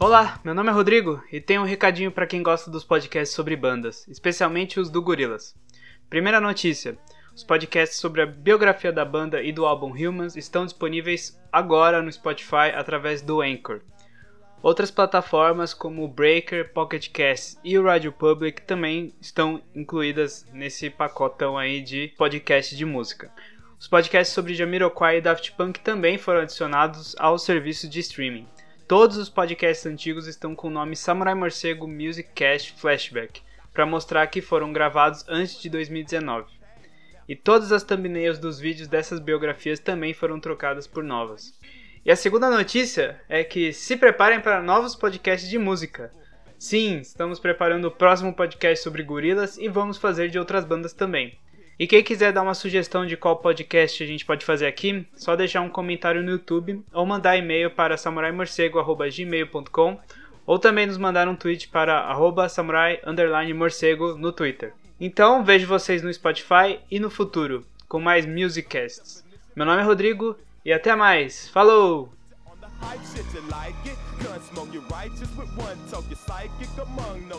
Olá, meu nome é Rodrigo e tenho um recadinho para quem gosta dos podcasts sobre bandas, especialmente os do Gorilas. Primeira notícia: os podcasts sobre a biografia da banda e do álbum Humans estão disponíveis agora no Spotify através do Anchor. Outras plataformas como o Breaker, Pocket Cast e o Radio Public também estão incluídas nesse pacotão aí de podcast de música. Os podcasts sobre Jamiroquai e Daft Punk também foram adicionados ao serviço de streaming. Todos os podcasts antigos estão com o nome Samurai Morcego Music Cast Flashback, para mostrar que foram gravados antes de 2019. E todas as thumbnails dos vídeos dessas biografias também foram trocadas por novas. E a segunda notícia é que se preparem para novos podcasts de música. Sim, estamos preparando o próximo podcast sobre gorilas e vamos fazer de outras bandas também. E quem quiser dar uma sugestão de qual podcast a gente pode fazer aqui, só deixar um comentário no YouTube ou mandar e-mail para samuraimorcego.gmail.com ou também nos mandar um tweet para arroba samurai morcego no Twitter. Então vejo vocês no Spotify e no futuro com mais Musiccasts. Meu nome é Rodrigo e até mais. Falou! Gun smoke righteous with one psychic among no.